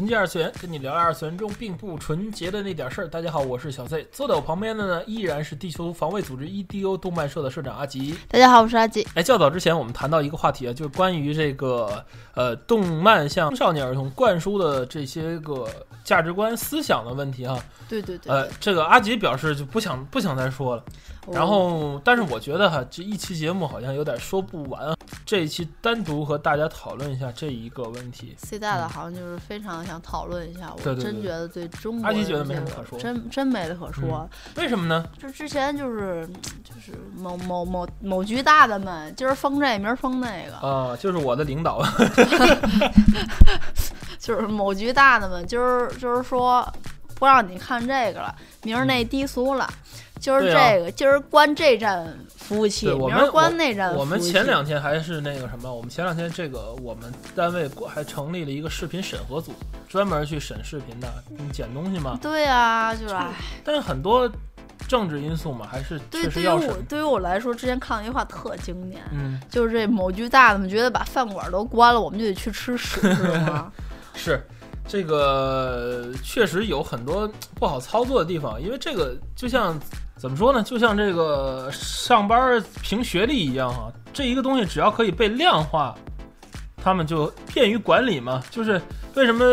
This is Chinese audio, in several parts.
纯洁二次元，跟你聊聊二次元中并不纯洁的那点事儿。大家好，我是小 Z，坐在我旁边的呢依然是地球防卫组织 EDO 动漫社的社长阿吉。大家好，我是阿吉。哎，较早之前我们谈到一个话题啊，就是关于这个呃动漫向青少年儿童灌输的这些个价值观思想的问题哈。对对对。呃，这个阿吉表示就不想不想再说了。然后，但是我觉得哈，这一期节目好像有点说不完。这一期单独和大家讨论一下这一个问题。C 大的好像就是非常想讨论一下，我真觉得对中国阿吉觉得没什么可说，真真没得可说。为什么呢？就之前就是就是某某某某局大的们，今儿封这，明儿封那个啊，就是我的领导，就是某局大的们，今儿就是说不让你看这个了，明儿那低俗了。今儿这个，今儿关这站服务器，明儿关那站服务器。我们前两天还是那个什么，我们前两天这个我们单位还成立了一个视频审核组，专门去审视频的，捡东西嘛。对啊，就是。但是很多政治因素嘛，还是对对于我。对于我来说，之前看了一句话特经典，嗯，就是这某局大的们觉得把饭馆都关了，我们就得去吃屎，是吗？是。这个确实有很多不好操作的地方，因为这个就像怎么说呢？就像这个上班凭学历一样哈，这一个东西只要可以被量化，他们就便于管理嘛。就是为什么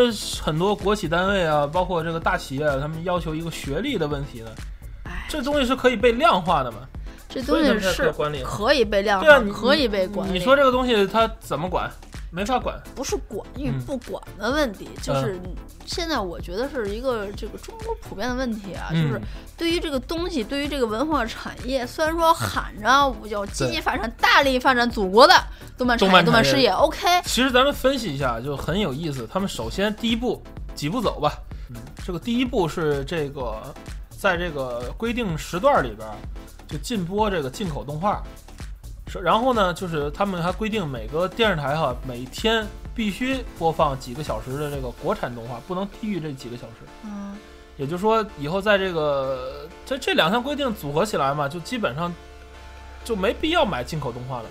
很多国企单位啊，包括这个大企业，他们要求一个学历的问题呢？这东西是可以被量化的嘛？这东西是可以被量化，可以被管理。你说这个东西它怎么管？没法管，不是管与不管的问题，就是现在我觉得是一个这个中国普遍的问题啊，就是对于这个东西，对于这个文化产业，虽然说喊着要积极发展、大力发展祖国的动漫产业、动漫事业，OK。其实咱们分析一下就很有意思。他们首先第一步几步走吧，嗯这个第一步是这个在这个规定时段里边就禁播这个进口动画。是，然后呢，就是他们还规定每个电视台哈每天必须播放几个小时的这个国产动画，不能低于这几个小时。嗯，也就是说，以后在这个这这两项规定组合起来嘛，就基本上就没必要买进口动画了。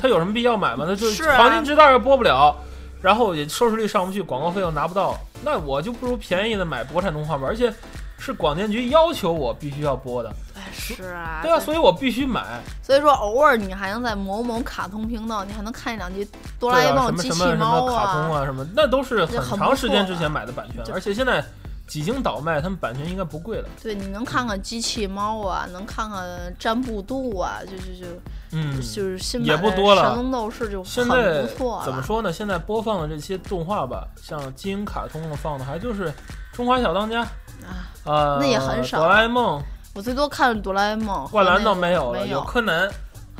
他有什么必要买吗？他就黄金时代又播不了，然后也收视率上不去，广告费又拿不到，那我就不如便宜的买国产动画吧，而且是广电局要求我必须要播的。是啊，对啊，所以我必须买。所以说，偶尔你还能在某某卡通频道，你还能看一两集《哆啦 A 梦》机器猫啊，卡通啊什么，那都是很长时间之前买的版权，而且现在几经倒卖，他们版权应该不贵了。对，你能看看机器猫啊，能看看占卜度啊，就就就，嗯，就是新也不多了。神龙斗士就现在不错怎么说呢？现在播放的这些动画吧，像金鹰卡通放的还就是《中华小当家》啊，那也很少，《哆啦 A 梦》。我最多看哆啦 A 梦，灌篮倒没有了，有。柯南，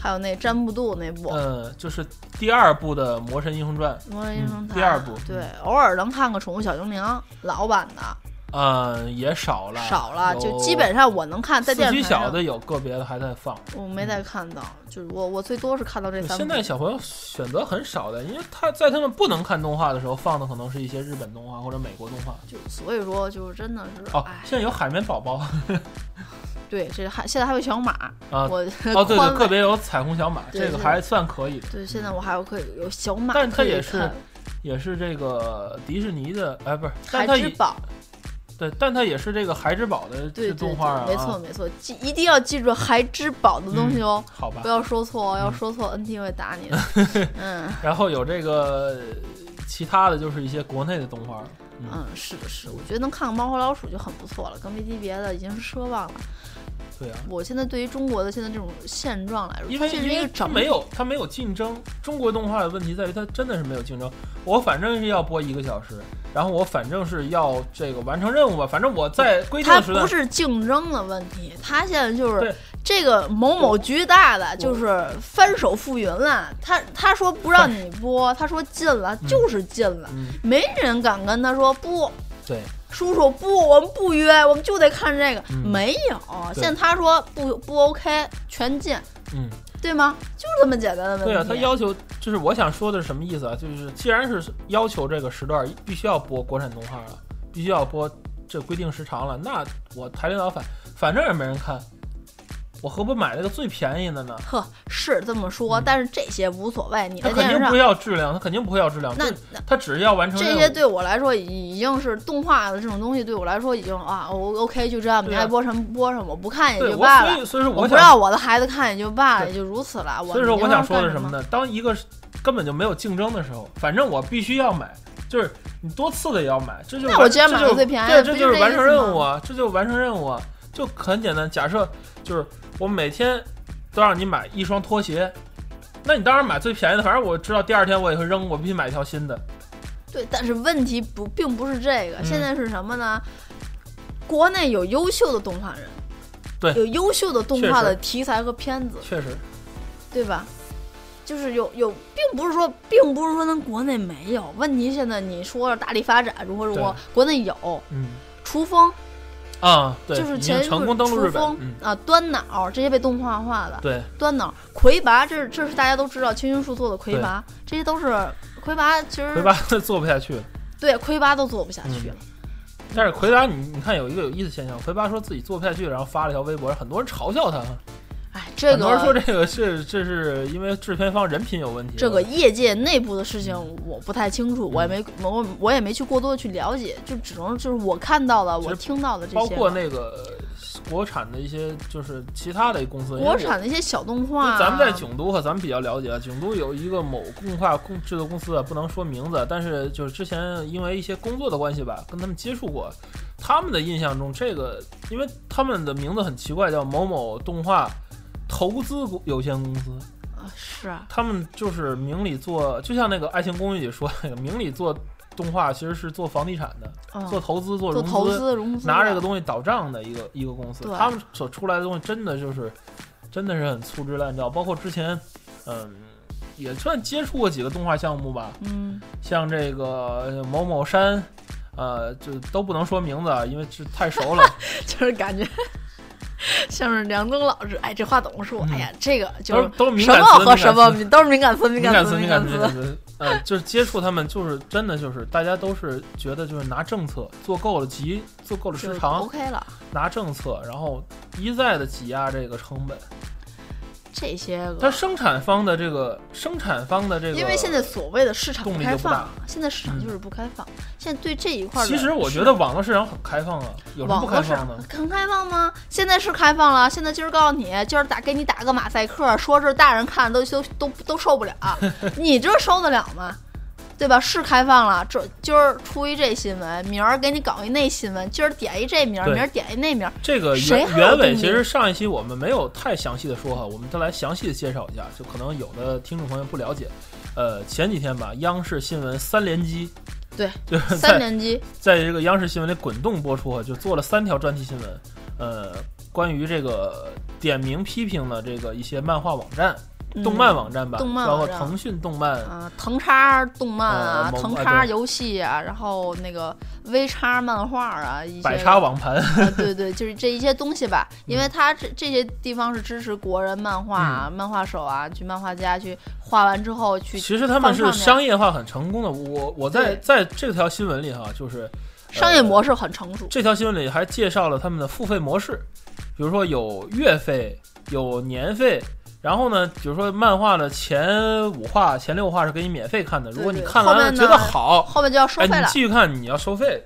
还有那詹姆杜那部，嗯，就是第二部的魔神英雄传，魔神英雄传。第二部，对，偶尔能看个宠物小精灵老版的，嗯，也少了，少了，就基本上我能看在电视小的有个别的还在放，我没再看到，就是我我最多是看到这三。现在小朋友选择很少的，因为他在他们不能看动画的时候放的可能是一些日本动画或者美国动画，就所以说就是真的是，哦，现在有海绵宝宝。对，这还现在还有小马啊！我哦，对对，个别有彩虹小马，这个还算可以。对，现在我还有可以有小马，但它也是也是这个迪士尼的，哎，不是海之宝。对，但它也是这个孩之宝的动画啊。没错没错，记一定要记住孩之宝的东西哦。好吧，不要说错哦，要说错，NT 会打你的。嗯。然后有这个其他的就是一些国内的动画。嗯，是的，是，我觉得能看看猫和老鼠就很不错了，更别提别的，已经是奢望了。对啊，我现在对于中国的现在这种现状来说，因为因为它没有它没有竞争。中国动画的问题在于它真的是没有竞争。我反正是要播一个小时，然后我反正是要这个完成任务吧，反正我在规定的时它不是竞争的问题，它现在就是这个某某局大的就是翻手覆云了，他他说不让你播，他说禁了就是禁了，嗯，没人敢跟他说不。对，叔叔不，我们不约，我们就得看这个。嗯没有，现在他说不不 OK，全禁，嗯，对吗？就这么简单的问题。对啊，他要求就是我想说的是什么意思啊？就是既然是要求这个时段必须要播国产动画了，必须要播这规定时长了，那我台领导反反正也没人看，我何不买那个最便宜的呢？呵，是这么说，嗯但是这些无所谓。你他在电视上肯定不，要质量，他肯定不会要质量，那他只要完成。这些对我来说已已经是动画的这种东西，对我来说已经啊，我 OK 就这样，你爱播什么播什么，我不看也就罢了。所以所以说我不想让我的孩子看也就罢了，也就如此了。我所以说，我想说的是什什么？呢？当一个根本就没有竞争的时候，反正我必须要买，就是你多次的也要买，这就完那我既然买这就个最便宜对，这的不就是这就是完成任务啊，这就是完成任务啊，就很简单。假设就是我每天都让你买一双拖鞋，那你当然买最便宜的，反正我知道第二天我也会扔，我必须买一条新的。对，但是问题不并不是这个，嗯。现在是什么呢？国内有优秀的动画人，对。有优秀的动画的题材和片子，确实，对吧？就是有有，并不是说，并不是说咱国内没有。问题。现在你说大力发展如何如何，国内有。嗯。厨风，啊，对，成功登陆日，本嗯，啊，端脑这些被动画化的，对，端脑、魁拔，这是这是大家都知道，青青树做的魁拔，这些都是魁拔，其实魁拔 做不下去了。对魁拔都做不下去了。但是魁拔，你你看有一个有意思现象，魁拔说自己做不下去，然后发了一条微博，很多人嘲笑他。哎，这很多人说这个是这是因为制片方人品有问题。这个业界内部的事情我不太清楚，我也没嗯我我也没去过多的去了解，就只能就是我看到的，我听到的这些，包括那个国产的一些就是其他的公司，国产的一些小动画啊，咱们在囧都和咱们比较了解啊，囧都有一个某动画公制作公司啊，不能说名字，但是就是之前因为一些工作的关系吧，跟他们接触过，他们的印象中，这个因为他们的名字很奇怪，叫某某动画投资有限公司，啊是啊，他们就是明里做，就像那个《爱情公寓》里说那个明里做动画，其实是做房地产的，嗯。做投资、做融资，融资。拿这个东西倒账的一个一个公司，他们所出来的东西真的就是真的是很粗制滥造，包括之前嗯也算接触过几个动画项目吧，嗯，像这个呃某某山。呃，就都不能说名字啊，因为这太熟了。就是感觉 像是梁东老师，哎，这话怎么说？嗯哎呀，这个就是是都是敏什么和什么敏都是敏感词，敏感词，敏感感词，敏感词。呃，就是接触他们，就是真的就是大家都是觉得就是拿政策做够了急，做够了时长，OK 了。拿政策，然后一再的挤压这个成本。这些个它个，生产方的这个生产方的这个，因为现在所谓的市场开放，现在市场就是不开放。现在对这一块儿其实我觉得网络市场很开放啊，有什么不开放的？很开放吗？现在是开放了。现在今儿告诉你，今儿打给你打个马赛克，说是大人看都都都都受不了，你这受得了吗？对吧？是开放了，这今儿出一这新闻，明儿给你搞一那新闻，今儿点一这名儿，明儿点一那名儿，这个原原委其实上一期我们没有太详细的说哈，我们再来详细的介绍一下，就可能有的听众朋友不了解。呃，前几天吧，央视新闻三连击，对，就是三连击，在这个央视新闻里滚动播出啊，就做了三条专题新闻，呃，关于这个点名批评的这个一些漫画网站、嗯动漫网站吧，动漫包括腾讯动漫，啊，腾叉动漫啊，腾叉游戏啊，然后那个 V 叉漫画啊，一些百叉网盘，啊，对对，就是这一些东西吧，因嗯为它这这些地方是支持国人漫画、啊、漫画手啊，去漫画家去画完之后去其实他们是商业化很成功的。我我在在这条新闻里哈，就是商业模式很成熟。这条新闻里还介绍了他们的付费模式，比如说有月费，有年费。然后呢，比如说漫画的前五话、前六话是给你免费看的，如果你看完了觉得好，后面就要收哎，费了，你继续看，你要收费。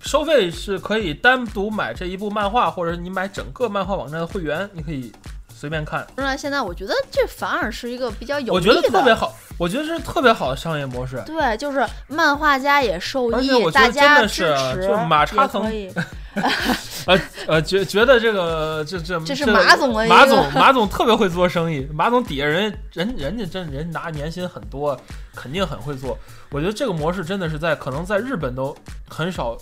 收费是可以单独买这一部漫画，或者你买整个漫画网站的会员，你可以随便看。那现在我觉得这反而是一个比较有我觉得。特别好，我觉得是特别好的商业模式。对，就是漫画家也受益大得真家支的是啊持就马叉腾也可以。呃呃，觉觉得这个这这这是马总的马总马总特别会做生意，马总底下人人人家真人拿年薪很多，肯定很会做。我觉得这个模式真的是在可能在日本都很少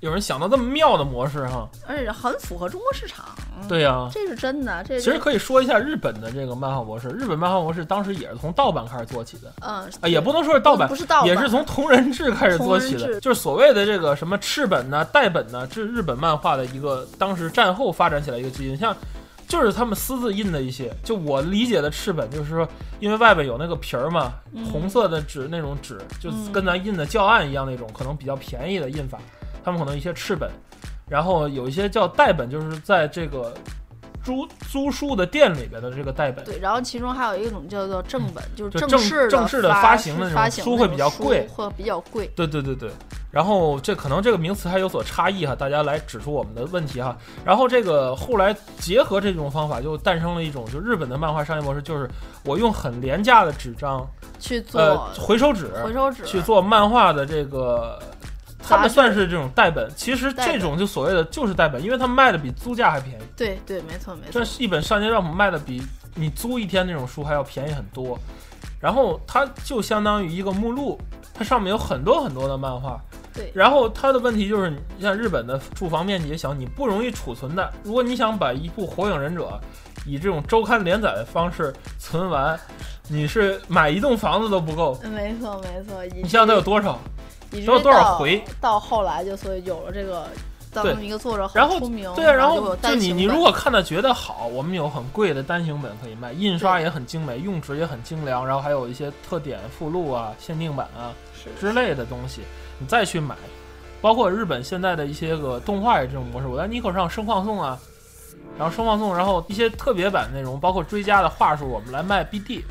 有人想到这么妙的模式哈。而且很符合中国市场。对呀、这是真的。这其实可以说一下日本的这个漫画模式。日本漫画模式当时也是从盗版开始做起的，嗯啊，也不能说是盗版不，是盗版，也是从同人志开始做起的，就是所谓的这个什么赤本呐、代本呐，这是日本漫画的一个当时战后发展起来一个基因。像就是他们私自印的一些，就我理解的赤本，就是说因为外边有那个皮儿嘛，嗯红色的纸那种纸，就嗯跟咱印的教案一样那种，可能比较便宜的印法，他们可能一些赤本，然后有一些叫代本，就是在这个租租书的店里边的这个代本。对，然后其中还有一种叫做正本，就是正式正式的发发行的那种书会比较贵会比较贵。对对对对，然后这可能这个名词还有所差异哈，大家来指出我们的问题哈。然后这个后来结合这种方法，就诞生了一种就日本的漫画商业模式，就是我用很廉价的纸张，去做呃，回收纸回收纸去做漫画的这个。他们算是这种代本，其实这种就所谓的就是代本，因为他们卖的比租价还便宜。对对，没错没错这。是一本上街账本卖的比你租一天那种书还要便宜很多，然后它就相当于一个目录，它上面有很多很多的漫画。对然后它的问题就是，你像日本的住房面积也小，你不容易储存的。如果你想把一部《火影忍者》以这种周刊连载的方式存完，你是买一栋房子都不够。没错没错，你想想它有多少？以至都有多少回？到后来就所以有了这个，当对一个作者很然后出名，对啊，然后就你你如果看的觉得好，我们有很贵的单行本可以卖，印刷也很精美，用纸也很精良，然后还有一些特点附录啊、限定版啊之类的东西，你再去买。包括日本现在的一些个动画也这种模式，我在 Nico 上声放送啊，然后声放送，然后一些特别版内容，包括追加的话术，我们来卖 BD。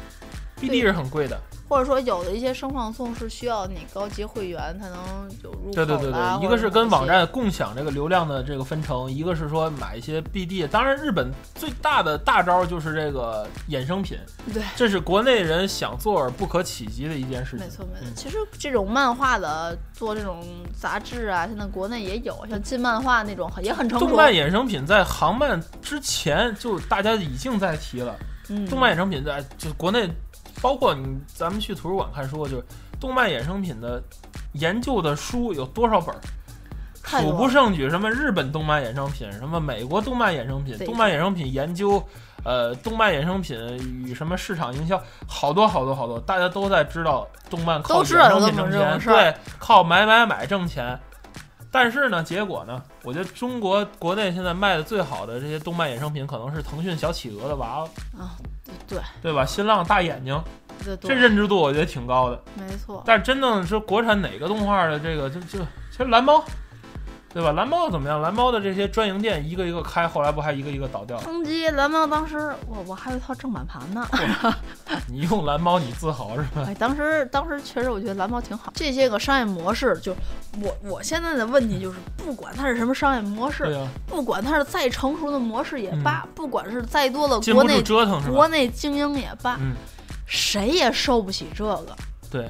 BD 对是很贵的，或者说有的一些声放送是需要你高级会员才能有入口对对对对，一个是跟网，站共享这个流量的这个分成，一个是说买一些 BD。当然，日本最大的大招就是这个衍生品，对。这是国内人想做而不可企及的一件事情。没错没错，嗯其实这种漫画的做这种杂志啊，现在国内也有，像进漫画那种也很成熟。动漫衍生品在航漫之前就大家已经在提了，嗯，动漫衍生品在就国内，包括你咱们去图书馆看书，就是动漫衍生品的研究的书有多少本儿？数不胜举，什么日本动漫衍生品，什么美国动漫衍生品，动漫衍生品研究，呃，动漫衍生品与什么市场营销，好多好多好多，大家都在知道动漫靠衍生品挣钱，对，靠买买买挣钱。但是呢，结果呢，我觉得中国国内现在卖的最好的这些动漫衍生品，可能是腾讯小企鹅的娃娃，啊，对对吧？新浪大眼睛，这认知度我觉得挺高的。没错。但是真正是国产哪个动画的这个，就就其实蓝猫，对吧？蓝猫怎么样？蓝猫的这些专营店一个一个开，后来不还一个一个倒掉了？冲击蓝猫当时我我还有一套正版盘呢，你用蓝猫你自豪是吧？哎，当时当时确实我觉得蓝猫挺好。这些个商业模式，就我我现在的问题就是，不管它是什么商业模式，不管它是再成熟的模式也罢，不管是再多的国内折腾国？内精英也罢，嗯，谁也受不起这个。对。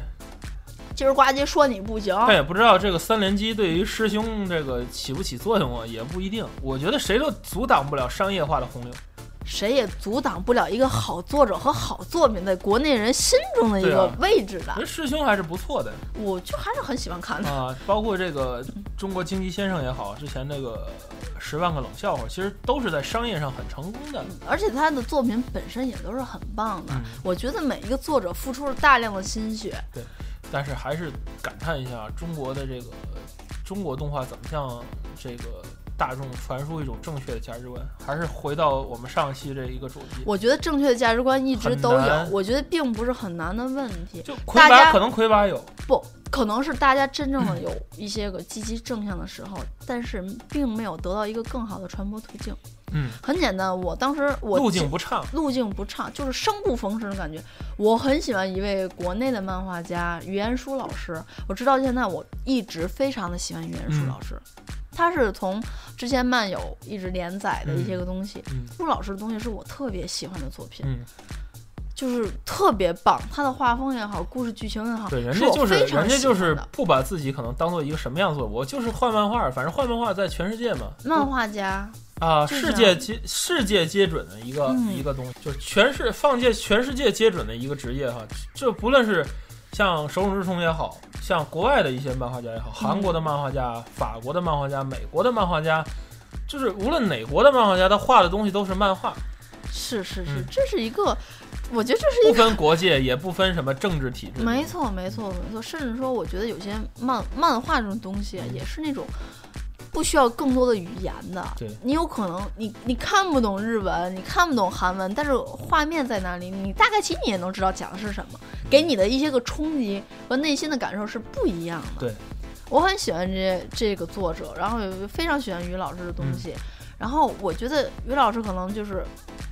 今儿呱唧说你不行，他也不知道这个三连击对于师兄这个起不起作用啊，也不一定。我觉得谁都阻挡不了商业化的洪流。谁也阻挡不了一个好作者和好作品在国内人心中的一个位置的。人师兄还是不错的我就还是很喜欢看的。啊，包括这个中国经济先生也好，之前那个十万个冷笑话，其实都是在商业上很成功的。而且他的作品本身也都是很棒的。嗯我觉得每一个作者付出了大量的心血。但是还是感叹一下中国的这个中国动画怎么向这个大众传输一种正确的价值观，还是回到我们上期这一个主题，我觉得正确的价值观一直都有，我觉得并不是很难的问题。就魁大家拔可能魁拔有，不可能是大家真正的有一些个积极正向的时候，但是并没有得到一个更好的传播途径。嗯，很简单，我当时我路径不畅，路径不畅，就是生不逢时的感觉。我很喜欢一位国内的漫画家于彦书老师，我直到现在我一直非常的喜欢于彦书嗯老师。他是从之前漫友一直连载的一些个东西，嗯朱老师的东西是我特别喜欢的作品，嗯，就是特别棒。他的画风也好，故事剧情也好，对，人家就是人家就是不把自己可能当做一个什么样子，我就是画漫画，反正画漫画在全世界嘛，漫画家，啊，世界接世界接准的一个、嗯一个东西，就是全世放界全世界接准的一个职业哈。这不论是像手冢治虫也好，像国外的一些漫画家也好，韩国的漫画家、法国的漫画家、美国的漫画家，就是无论哪国的漫画家，他画的东西都是漫画，是是是嗯，这是一个，我觉得这是一个。不分国界，也不分什么政治体制。没错，没错，没错。甚至说，我觉得有些漫漫画这种东西啊，也是那种不需要更多的语言的。对你有可能你你看不懂日文，你看不懂韩文，但是画面在哪里，你大概其实你也能知道讲的是什么，给你的一些个冲击和内心的感受是不一样的。对，我很喜欢这这个作者，然后也非常喜欢于老师的东西。嗯然后我觉得于老师可能就是，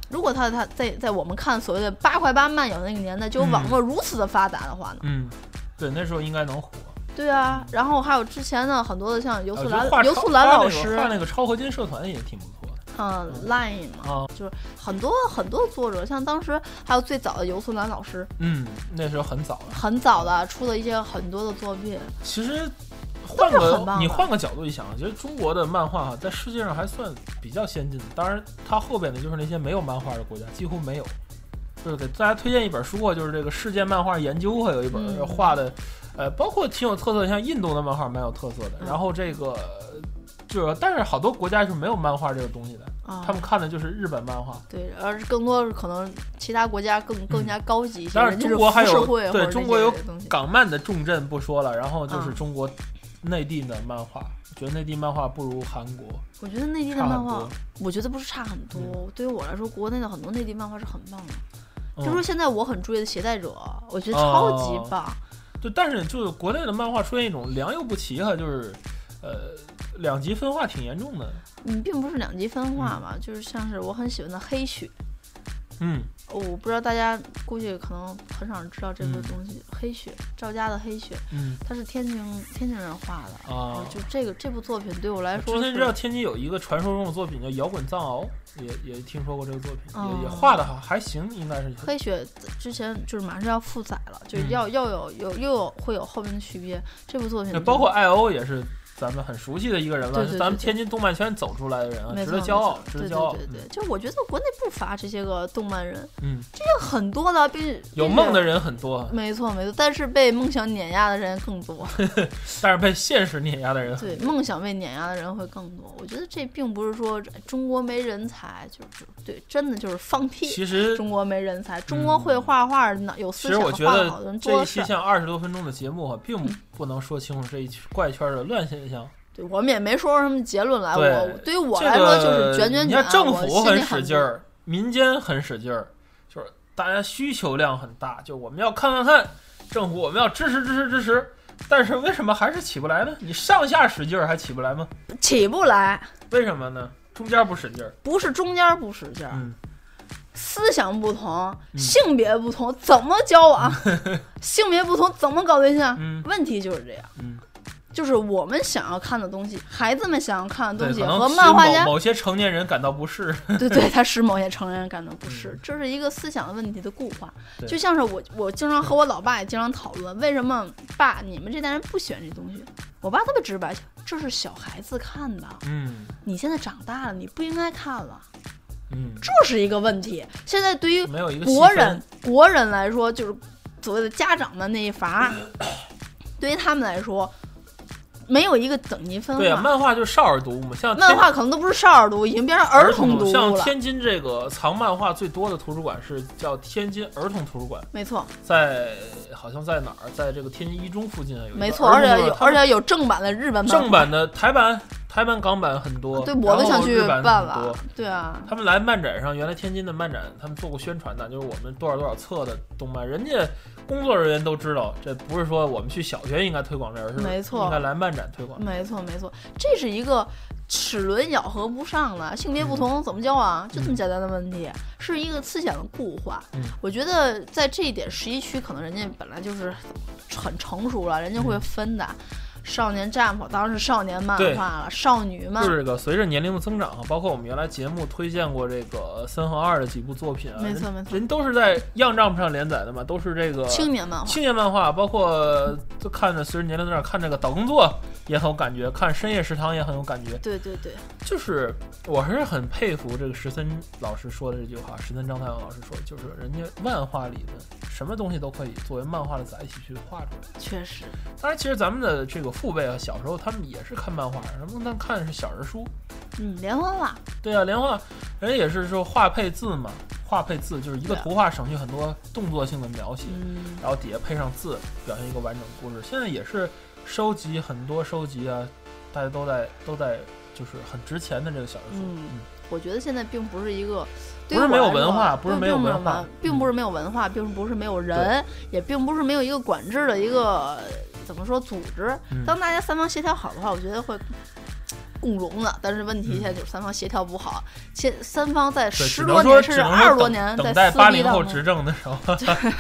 如果他他在在我们看所谓的八块八漫游那个年代，就嗯网络如此的发达的话呢，嗯，对，那时候应该能火。对啊，然后还有之前的很多的像尤素兰我觉得画、超游素兰老师，画那个超合金社团也挺不错的嗯，Line 嘛，啊。就是很多很多作者，像当时还有最早的尤素兰老师，嗯，那时候很早了。很早的出了一些很多的作品，其实换个你换个角度一想，我觉得中国的漫画哈，在世界上还算比较先进的。当然，它后边的就是那些没有漫画的国家，几乎没有。就是给大家推荐一本书啊，就是这个《世界漫画研究》，还有一本嗯画的，呃，包括挺有特色的，像印度的漫画蛮有特色的。嗯然后这个就是，但是好多国家是没有漫画这个东西的，啊，他们看的就是日本漫画。对，而更多是可能其他国家更更加高级一些，当然人家是中国还有浮世绘或对者中国有些东西港漫的重镇不说了，然后就是嗯中国内地的漫画，我觉得内地漫画不如韩国我觉得内地的差很漫画多，。我觉得不是差很多。对于我来说，国内的很多内地漫画是很棒的。嗯就说现在我很注意的《携带者》，我觉得超级哦棒。对，但是就是国内的漫画出现一种良莠不齐哈，就是呃两极分化挺严重的。嗯，并不是两极分化嘛，就是像是我很喜欢的黑雪，嗯，哦我不知道大家估计可能很少人知道这部嗯东西。黑雪，赵家的黑雪，嗯他是天津天津人画的。啊，就这个这部作品对我来说之前知道，天津有一个传说中的作品叫《摇滚藏獒》，也也听说过这个作品，哦也也画的好还行，应该是。黑雪之前就是马上要复载了，就要、要有有又有会有后面的续编。这部作品包括艾欧也是咱们很熟悉的一个人了，对对是咱们天津动漫圈走出来的人啊，值得骄傲值得骄傲。对对对，就我觉得国内不乏这些个动漫人，嗯，这些很多的，并有梦的人。很多，没错没错，但是被梦想碾压的人更多。但是被现实碾压的人对，梦想被碾压的人会更多。我觉得这并不是说中国没人才，就是对，真的就是放屁。其实中国没人才，中国会画画、脑有思想、其实我觉得画的好的人这多的是。一期像二十多分钟的节目啊，并嗯不能说清楚这一怪圈的乱现象。对我们也没说出什么结论来。对我对于我来说就是卷卷卷。你看政府很使劲儿，民间很使劲儿，就是大家需求量很大，就我们要看看看，政府我们要支持支持支持。但是为什么还是起不来呢？你上下使劲儿还起不来吗？起不来，为什么呢？中间不使劲儿。不是中间不使劲儿，嗯，思想不同，嗯性别不同，怎么交往？性别不同怎么搞对象？嗯问题就是这样。嗯，就是我们想要看的东西，孩子们想要看的，东西和漫画家某某些成年人感到不适。对对，他使某些成年人感到不适嗯，这是一个思想的问题的固化。就像是我，我经常和我老爸也经常讨论，为什么爸你们这代人不喜欢这东西？我爸特别直白，这是小孩子看的，嗯你现在长大了，你不应该看了，嗯，这是一个问题。现在对于国人国人来说，就是所谓的家长的那一伐，对于他们来说，没有一个等级分对啊，漫画就是少儿读物嘛，像漫画可能都不是少儿读物，已经变成儿童读物了。像。天津这个藏漫画最多的图书馆是叫天津儿童图书馆，没错，在好像在哪儿，在这个天津一中附近有一个没错，而且而且有正版的日本正版的台版、台湾、港版很多，对我都想去办了。对啊，他们来漫展上，原来天津的漫展，他们做过宣传的，就是我们多少多少册的动漫，人家工作人员都知道，这不是说我们去小学应该推广这，而是没错应该来漫展推广。没错没错，这是一个齿轮咬合不上的，性别不同怎么交往，就这么简单的问题，是一个思想的固化。嗯我觉得在这一点，十一区可能人家本来就是很成熟了，人家嗯会分的。少年 Jump 当然是少年漫画了，少女漫。就是这个随着年龄的增长，包括我们原来节目推荐过这个三和二的几部作品啊，没错没错。人都是在样 Jump 上连载的嘛，都是这个青年漫画，青年漫画，包括就看着随着年龄在那看这个岛工作也很有感觉，看深夜食堂也很有感觉。对对对，就是我还是很佩服这个石森老师说的这句话，石森章太郎老师说，就是人家漫画里的什么东西都可以作为漫画的载体去画出来。确实，当然，其实咱们的这个父辈啊，小时候他们也是看漫画，什么但看的是小人书。嗯，连环画，对啊，连画人家也是说画配字嘛，画配字就是一个图画省去很多动作性的描写。嗯，然后底下配上字，表现一个完整故事。现在也是收集很多收集啊，大家都在都在就是很值钱的这个小人书。嗯我觉得现在并不是一个，不是没有文化不是没有文化并不是没有文化，并不是没有人，也并不是没有一个管制的一个怎么说组织。嗯当大家三方协调好的话，我觉得会。共荣的，但是问题现在就是三方协调不好，现三方在十多年甚至二十多等年等待八零后执政的时候。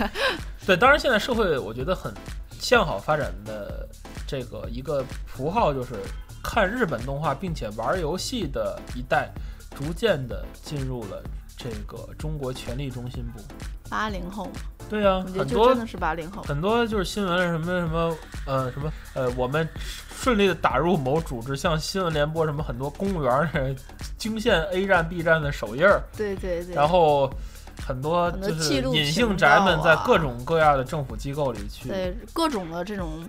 对，当然现在社会我觉得很向好发展的这个一个符号就是看日本动画并且玩游戏的一代，逐渐的进入了这个中国权力中心部。八零后嘛，对呀、我觉得很多就真的是八零后。很多就是新闻什么什么呃什么呃，我们顺利的打入某组织，像新闻联播什么很多公务员儿的惊现 A 站 B 站的首页儿，对对对，然后很多就是隐性宅们在各种各样的政府机构里去，对各种的这种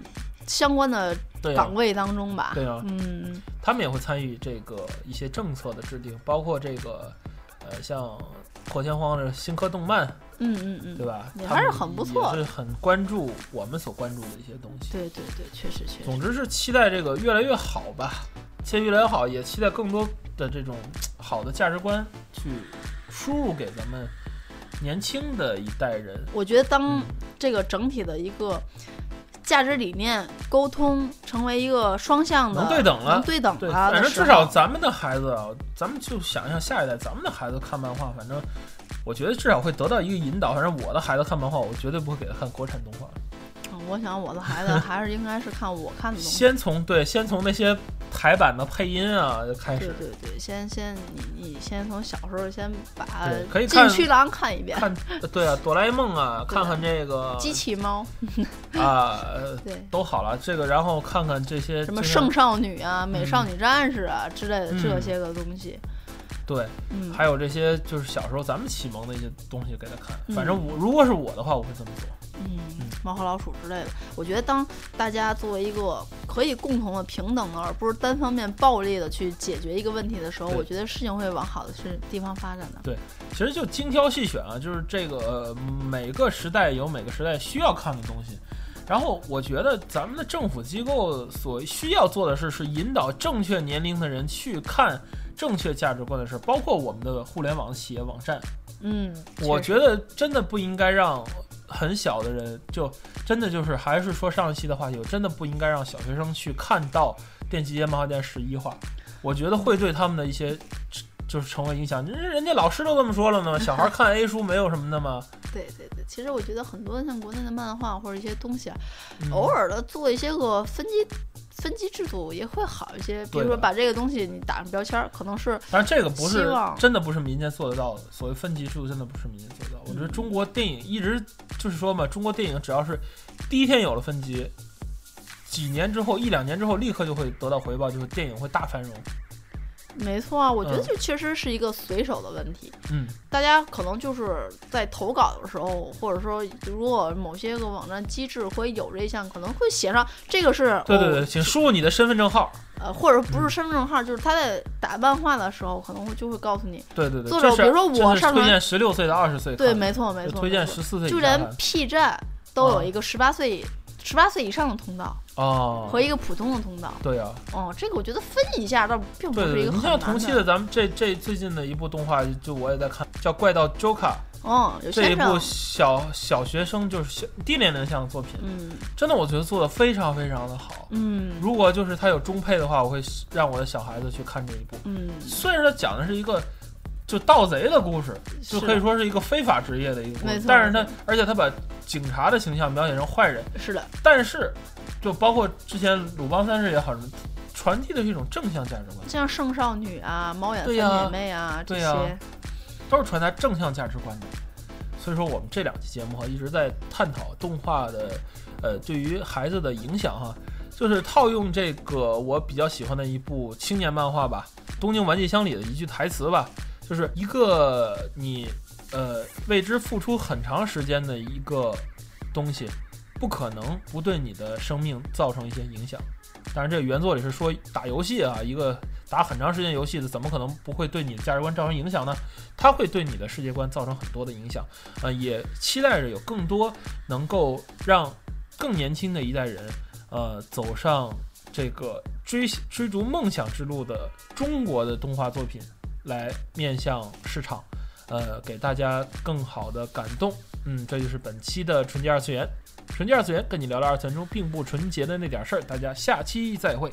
相关的、岗位当中吧。对啊。嗯，他们也会参与这个一些政策的制定，包括这个呃像破天荒的新科动漫，嗯嗯嗯，对吧？也还是很不错也是很关注我们所关注的一些东西。对对对，确实确实。总之是期待这个越来越好吧，期待越来越好，也期待更多的这种好的价值观去输入给咱们年轻的一代人。我觉得当嗯这个整体的一个价值理念沟通成为一个双向的能对等了能对等对，了反正至少咱们的孩子啊，咱们就想象下一代，咱们的孩子看漫画，反正我觉得至少会得到一个引导。反正我的孩子看漫画，我绝对不会给他看国产动画。嗯我想我的孩子还是应该是看我看的东西。先从对，先从那些台版的配音啊就开始。对对，先先你你先从小时候先把可以看禁区狼看一遍，看，对啊，哆啦 A 梦啊，看看这个机器猫，啊，呃对，都好了。这个然后看看这些什么圣少女啊、美少女战士啊之类的嗯这些个东西，对，嗯，还有这些就是小时候咱们启蒙的一些东西给他看。嗯。反正我如果是我的话，我会这么做。嗯，猫和老鼠之类的。我觉得，当大家作为一个可以共同的、平等的，而不是单方面暴力的去解决一个问题的时候，我觉得事情会往好的是地方发展的。对其实就精挑细选啊，就是这个、呃每个时代有每个时代需要看的东西。然后我觉得咱们的政府机构所需要做的事是引导正确年龄的人去看正确价值观的事，包括我们的互联网企业网站。嗯，我觉得真的不应该让很小的人，就真的就是还是说上一期的话题，真的不应该让小学生去看到电击街漫画店十一话，我觉得会对他们的一些就是成为影响。人人家老师都这么说了呢，小孩看 A 书没有什么的吗？对对对，其实我觉得很多像国内的漫画或者一些东西啊，嗯偶尔的做一些个分级。分级制度也会好一些，比如说把这个东西你打上标签儿，可能是但是这个不是真的不是民间做得到的，所谓分级制度真的不是民间做得到。我觉得中国电影一直就是说嘛，中国电影只要是第一天有了分级，几年之后一两年之后立刻就会得到回报，就是电影会大繁荣。没错啊。我觉得嗯这确实是一个随手的问题，嗯，大家可能就是在投稿的时候，或者说如果某些个网站机制会有这一项，可能会写上这个是哦对对对，请输入你的身份证号。呃，或者不嗯是身份证号，就是他在打漫画的时候，可能会就会告诉你，对对对，作者比如说我上传推荐十六岁到二十岁，对，没错没错，就推荐十四岁就连 P 站都有啊一个十八岁十八岁以上的通道哦，和一个普通的通道。对呀、哦，这个我觉得分一下倒并不是一个你很难的。像同期的，咱们这这最近的一部动画，就我也在看，叫《怪盗 Joker》，哦，有这一部，小小学生就是小低年龄向的作品，嗯真的我觉得做的非常非常的好。嗯如果就是它有中配的话，我会让我的小孩子去看这一部。嗯，虽然它讲的是一个就盗贼的故事，就可以说是一个非法职业的一个故，事。但是他而且他把警察的形象描写成坏人，是的，但是就包括之前鲁邦三世也好，传递的是一种正向价值观。像圣少女啊、猫眼三姐妹啊这些，都是传达正向价值观的。所以说，我们这两期节目哈，一直在探讨动画的，呃，对于孩子的影响哈，就是套用这个我比较喜欢的一部青年漫画吧，《东京玩具箱》里的一句台词吧，就是一个你，呃，为之付出很长时间的一个东西，不可能不对你的生命造成一些影响。当然，这原作里是说打游戏啊，一个打很长时间游戏的，怎么可能不会对你的价值观造成影响呢？它会对你的世界观造成很多的影响。呃，也期待着有更多能够让更年轻的一代人，呃，走上这个追追逐梦想之路的中国的动画作品，来面向市场，呃，给大家更好的感动。嗯，这就是本期的纯洁二次元。纯洁二次元跟你聊聊二次元中并不纯洁的那点事儿，大家下期再会。